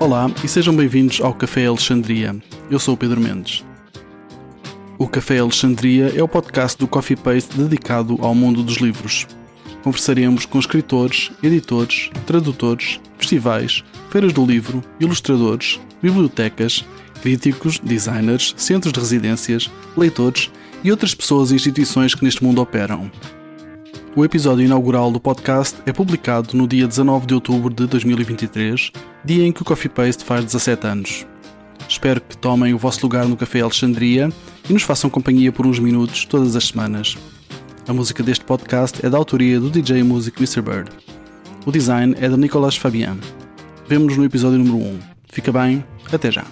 Olá e sejam bem-vindos ao Café Alexandria. Eu sou o Pedro Mendes. O Café Alexandria é o podcast do Coffee Paste dedicado ao mundo dos livros. Conversaremos com escritores, editores, tradutores, festivais, feiras do livro, ilustradores, bibliotecas, críticos, designers, centros de residências, leitores e outras pessoas e instituições que neste mundo operam. O episódio inaugural do podcast é publicado no dia 19 de outubro de 2023, dia em que o Coffee Paste faz 17 anos. Espero que tomem o vosso lugar no Café Alexandria e nos façam companhia por uns minutos todas as semanas. A música deste podcast é da autoria do DJ Music Mr. Bird. O design é de Nicolas Fabian. Vemo-nos no episódio número 1. Fica bem, até já.